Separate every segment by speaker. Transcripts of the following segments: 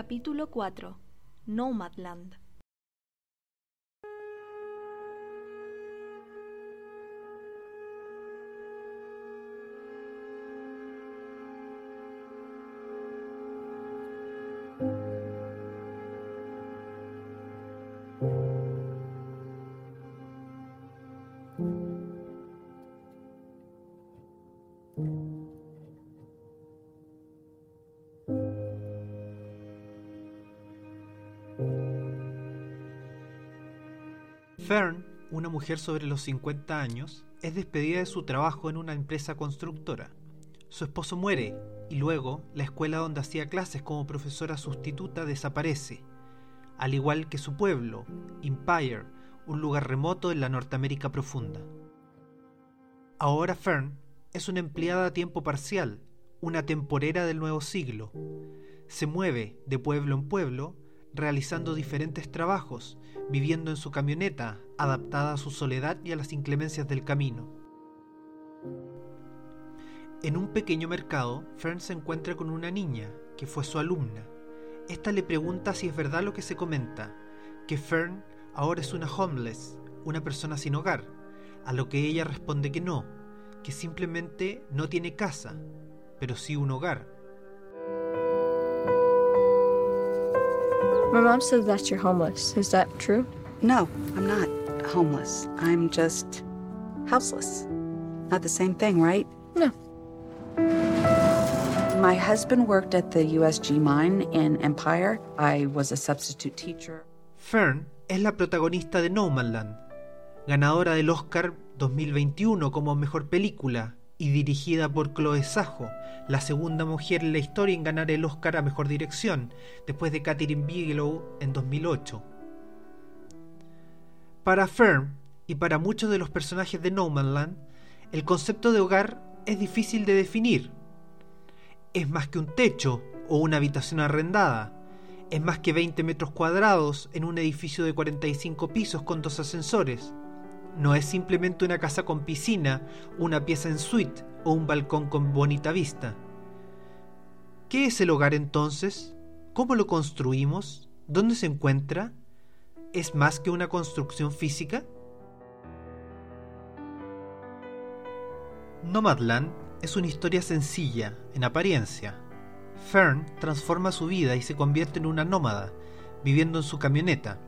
Speaker 1: Capítulo 4 Nomadland
Speaker 2: Fern, una mujer sobre los 50 años, es despedida de su trabajo en una empresa constructora. Su esposo muere y luego la escuela donde hacía clases como profesora sustituta desaparece, al igual que su pueblo, Empire, un lugar remoto en la Norteamérica profunda. Ahora Fern es una empleada a tiempo parcial, una temporera del nuevo siglo. Se mueve de pueblo en pueblo, realizando diferentes trabajos, viviendo en su camioneta, adaptada a su soledad y a las inclemencias del camino. En un pequeño mercado, Fern se encuentra con una niña, que fue su alumna. Esta le pregunta si es verdad lo que se comenta, que Fern ahora es una homeless, una persona sin hogar, a lo que ella responde que no, que simplemente no tiene casa, pero sí un hogar.
Speaker 3: My mom says that you're homeless. Is that true?
Speaker 4: No, I'm not homeless. I'm just houseless. Not the same thing, right?
Speaker 3: No.
Speaker 4: My husband worked at the USG mine in Empire. I was a substitute teacher.
Speaker 2: Fern es la protagonista de No Man Land, ganadora del Oscar 2021 como mejor película y dirigida por Chloe Sajo, la segunda mujer en la historia en ganar el Oscar a mejor dirección, después de Catherine Bigelow en 2008. Para Fern y para muchos de los personajes de No Man Land, el concepto de hogar es difícil de definir. Es más que un techo o una habitación arrendada. Es más que 20 metros cuadrados en un edificio de 45 pisos con dos ascensores. No es simplemente una casa con piscina, una pieza en suite o un balcón con bonita vista. ¿Qué es el hogar entonces? ¿Cómo lo construimos? ¿Dónde se encuentra? ¿Es más que una construcción física? Nomadland es una historia sencilla, en apariencia. Fern transforma su vida y se convierte en una nómada, viviendo en su camioneta.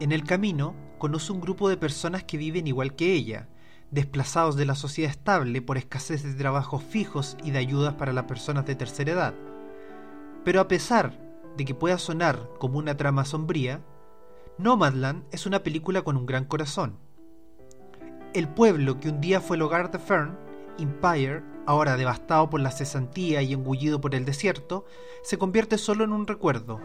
Speaker 2: En el camino, conoce un grupo de personas que viven igual que ella, desplazados de la sociedad estable por escasez de trabajos fijos y de ayudas para las personas de tercera edad. Pero a pesar de que pueda sonar como una trama sombría, Nomadland es una película con un gran corazón. El pueblo que un día fue el hogar de Fern, Empire, ahora devastado por la cesantía y engullido por el desierto, se convierte solo en un recuerdo.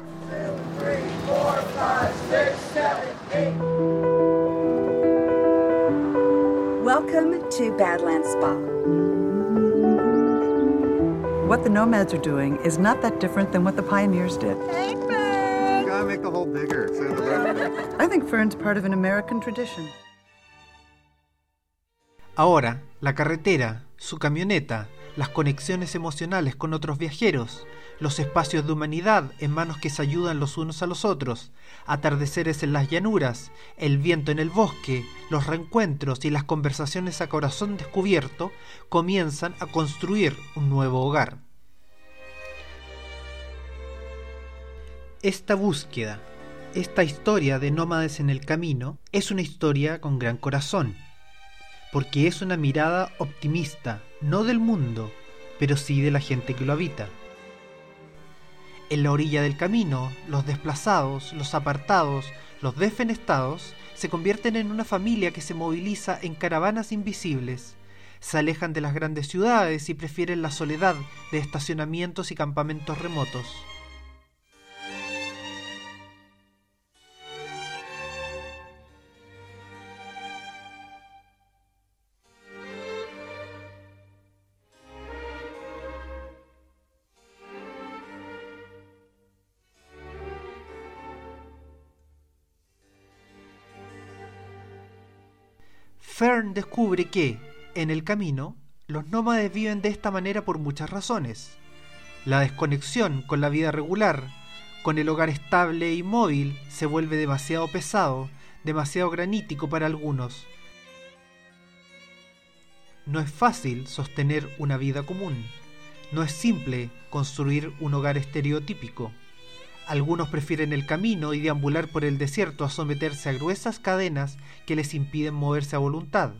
Speaker 4: Welcome to Badlands Spa.
Speaker 5: What the nomads are doing is not that different than what the pioneers did.
Speaker 6: Gotta make the hole bigger. So the
Speaker 5: I think Fern's part of an American tradition.
Speaker 2: Ahora, la carretera, su camioneta, las conexiones emocionales con otros viajeros, los espacios de humanidad en manos que se ayudan los unos a los otros, atardeceres en las llanuras, el viento en el bosque, los reencuentros y las conversaciones a corazón descubierto comienzan a construir un nuevo hogar. Esta búsqueda, esta historia de nómades en el camino, es una historia con gran corazón, porque es una mirada optimista, no del mundo, pero sí de la gente que lo habita. En la orilla del camino, los desplazados, los apartados, los defenestados, se convierten en una familia que se moviliza en caravanas invisibles. Se alejan de las grandes ciudades y prefieren la soledad de estacionamientos y campamentos remotos. Fern descubre que, en el camino, los nómades viven de esta manera por muchas razones. La desconexión con la vida regular, con el hogar estable y móvil, se vuelve demasiado pesado, demasiado granítico para algunos. No es fácil sostener una vida común. No es simple construir un hogar estereotípico. Algunos prefieren el camino y deambular por el desierto a someterse a gruesas cadenas que les impiden moverse a voluntad.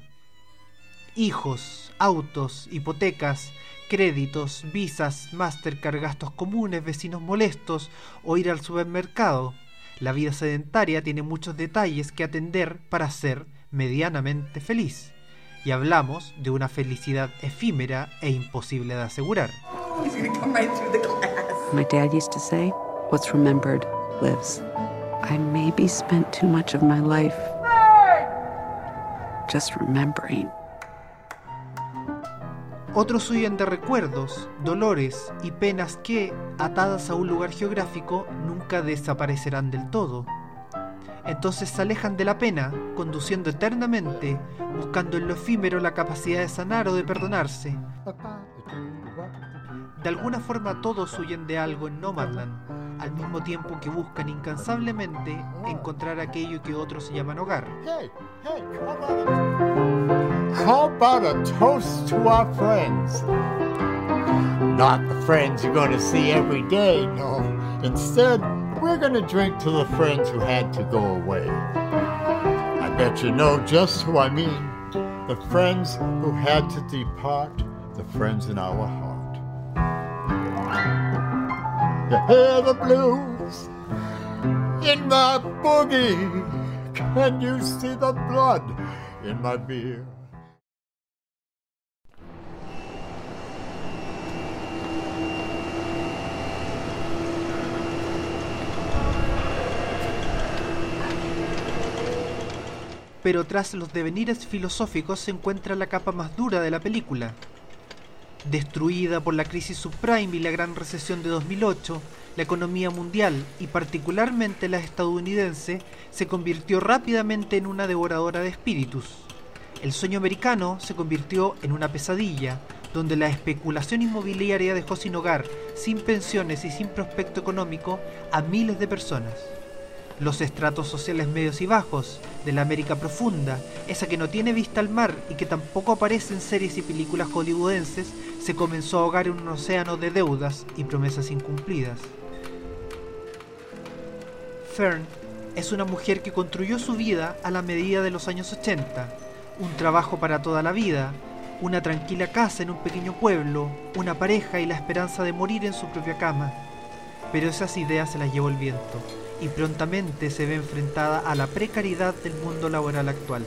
Speaker 2: Hijos, autos, hipotecas, créditos, visas, Mastercard, gastos comunes, vecinos molestos o ir al supermercado. La vida sedentaria tiene muchos detalles que atender para ser medianamente feliz. Y hablamos de una felicidad efímera e imposible de asegurar.
Speaker 4: My dad used to say, What's remembered lives. I maybe spent too much of my life just remembering.
Speaker 2: Otros huyen de recuerdos, dolores y penas que, atadas a un lugar geográfico, nunca desaparecerán del todo. Entonces se alejan de la pena, conduciendo eternamente, buscando en lo efímero la capacidad de sanar o de perdonarse. De alguna forma todos huyen de algo en Nomadland, al mismo tiempo que buscan incansablemente encontrar aquello que otros llaman hogar.
Speaker 7: Hey, hey, how about a toast to our friends? Not the friends you're going to see every day, no. Instead, we're going to drink to the friends who had to go away. I bet you know just who I mean. The friends who had to depart, the friends in our heart. The blues in my. Can you see the blood in my beer?
Speaker 2: Pero tras los devenires filosóficos se encuentra la capa más dura de la película. Destruida por la crisis subprime y la gran recesión de 2008, la economía mundial y particularmente la estadounidense se convirtió rápidamente en una devoradora de espíritus. El sueño americano se convirtió en una pesadilla, donde la especulación inmobiliaria dejó sin hogar, sin pensiones y sin prospecto económico a miles de personas. Los estratos sociales medios y bajos de la América profunda, esa que no tiene vista al mar y que tampoco aparece en series y películas hollywoodenses, se comenzó a ahogar en un océano de deudas y promesas incumplidas. Fern es una mujer que construyó su vida a la medida de los años 80, un trabajo para toda la vida, una tranquila casa en un pequeño pueblo, una pareja y la esperanza de morir en su propia cama. Pero esas ideas se las llevó el viento y prontamente se ve enfrentada a la precariedad del mundo laboral actual.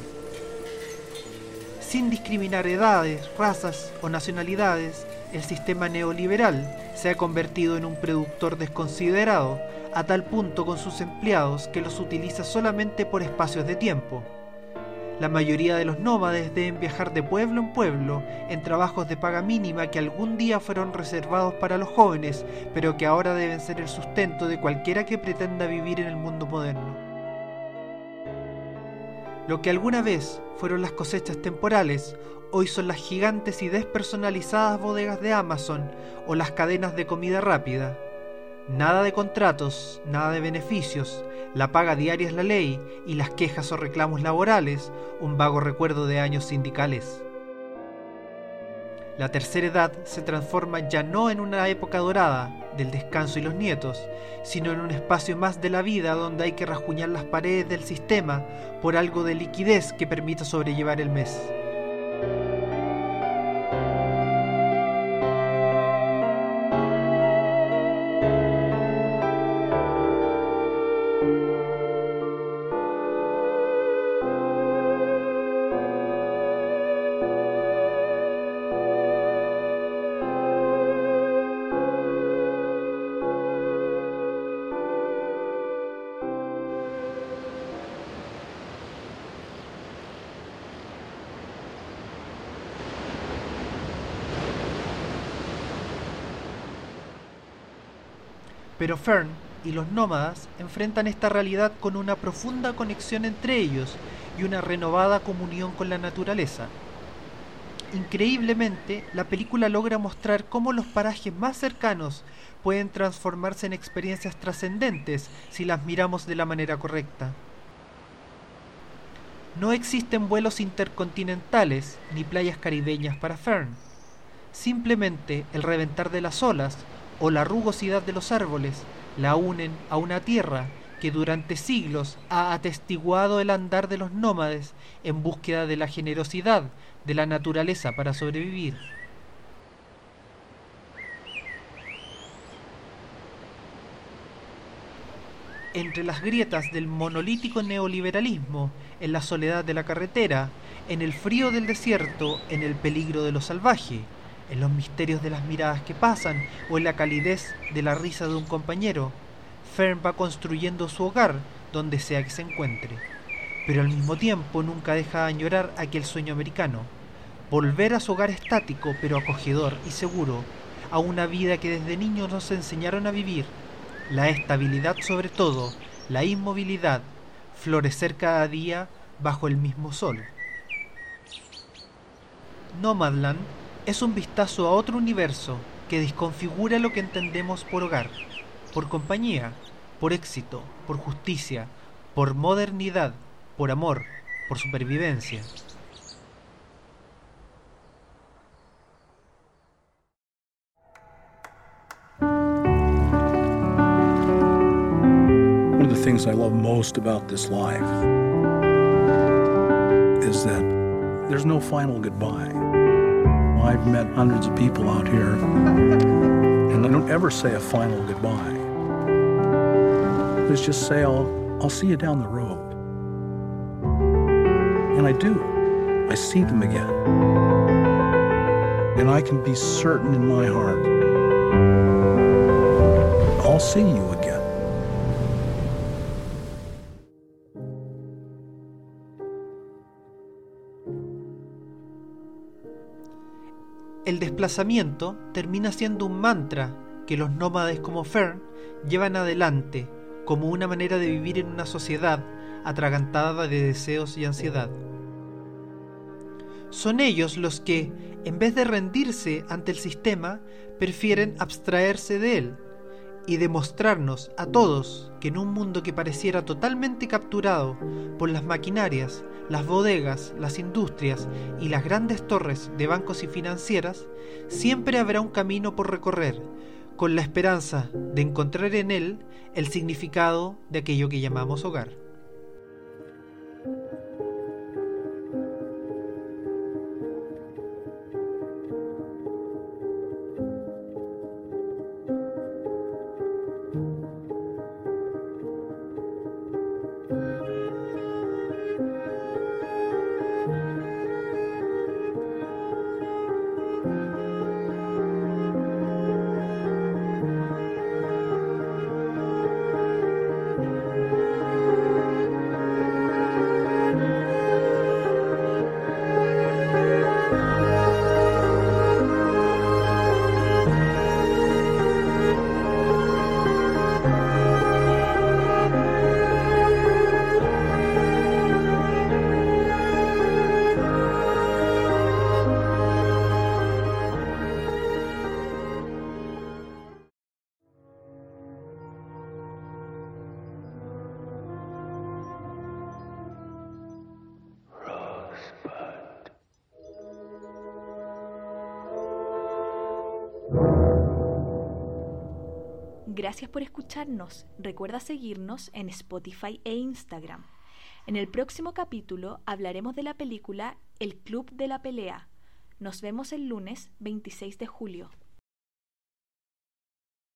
Speaker 2: Sin discriminar edades, razas o nacionalidades, el sistema neoliberal se ha convertido en un productor desconsiderado a tal punto con sus empleados que los utiliza solamente por espacios de tiempo. La mayoría de los nómades deben viajar de pueblo en pueblo en trabajos de paga mínima que algún día fueron reservados para los jóvenes, pero que ahora deben ser el sustento de cualquiera que pretenda vivir en el mundo moderno. Lo que alguna vez fueron las cosechas temporales, hoy son las gigantes y despersonalizadas bodegas de Amazon o las cadenas de comida rápida. Nada de contratos, nada de beneficios, la paga diaria es la ley y las quejas o reclamos laborales, un vago recuerdo de años sindicales. La tercera edad se transforma ya no en una época dorada del descanso y los nietos, sino en un espacio más de la vida donde hay que rasguñar las paredes del sistema por algo de liquidez que permita sobrellevar el mes. Pero Fern y los nómadas enfrentan esta realidad con una profunda conexión entre ellos y una renovada comunión con la naturaleza. Increíblemente, la película logra mostrar cómo los parajes más cercanos pueden transformarse en experiencias trascendentes si las miramos de la manera correcta. No existen vuelos intercontinentales ni playas caribeñas para Fern. Simplemente el reventar de las olas o la rugosidad de los árboles la unen a una tierra que durante siglos ha atestiguado el andar de los nómades en búsqueda de la generosidad de la naturaleza para sobrevivir. Entre las grietas del monolítico neoliberalismo, en la soledad de la carretera, en el frío del desierto, en el peligro de lo salvaje, en los misterios de las miradas que pasan o en la calidez de la risa de un compañero, Fern va construyendo su hogar donde sea que se encuentre. Pero al mismo tiempo nunca deja de añorar aquel sueño americano, volver a su hogar estático pero acogedor y seguro, a una vida que desde niños nos enseñaron a vivir, la estabilidad sobre todo, la inmovilidad, florecer cada día bajo el mismo sol. Nomadland es un vistazo a otro universo que desconfigura lo que entendemos por hogar, por compañía, por éxito, por justicia, por modernidad, por amor, por supervivencia.
Speaker 8: One of the things I love most about this life is that there's no final goodbye. I've met hundreds of people out here, and I don't ever say a final goodbye. Let's just say I'll, I'll see you down the road. And I do. I see them again. And I can be certain in my heart I'll see you again.
Speaker 2: Desplazamiento termina siendo un mantra que los nómades como Fern llevan adelante como una manera de vivir en una sociedad atragantada de deseos y ansiedad. Son ellos los que, en vez de rendirse ante el sistema, prefieren abstraerse de él y demostrarnos a todos que en un mundo que pareciera totalmente capturado por las maquinarias, las bodegas, las industrias y las grandes torres de bancos y financieras, siempre habrá un camino por recorrer, con la esperanza de encontrar en él el significado de aquello que llamamos hogar.
Speaker 1: Gracias por escucharnos. Recuerda seguirnos en Spotify e Instagram. En el próximo capítulo hablaremos de la película El Club de la Pelea. Nos vemos el lunes 26 de julio.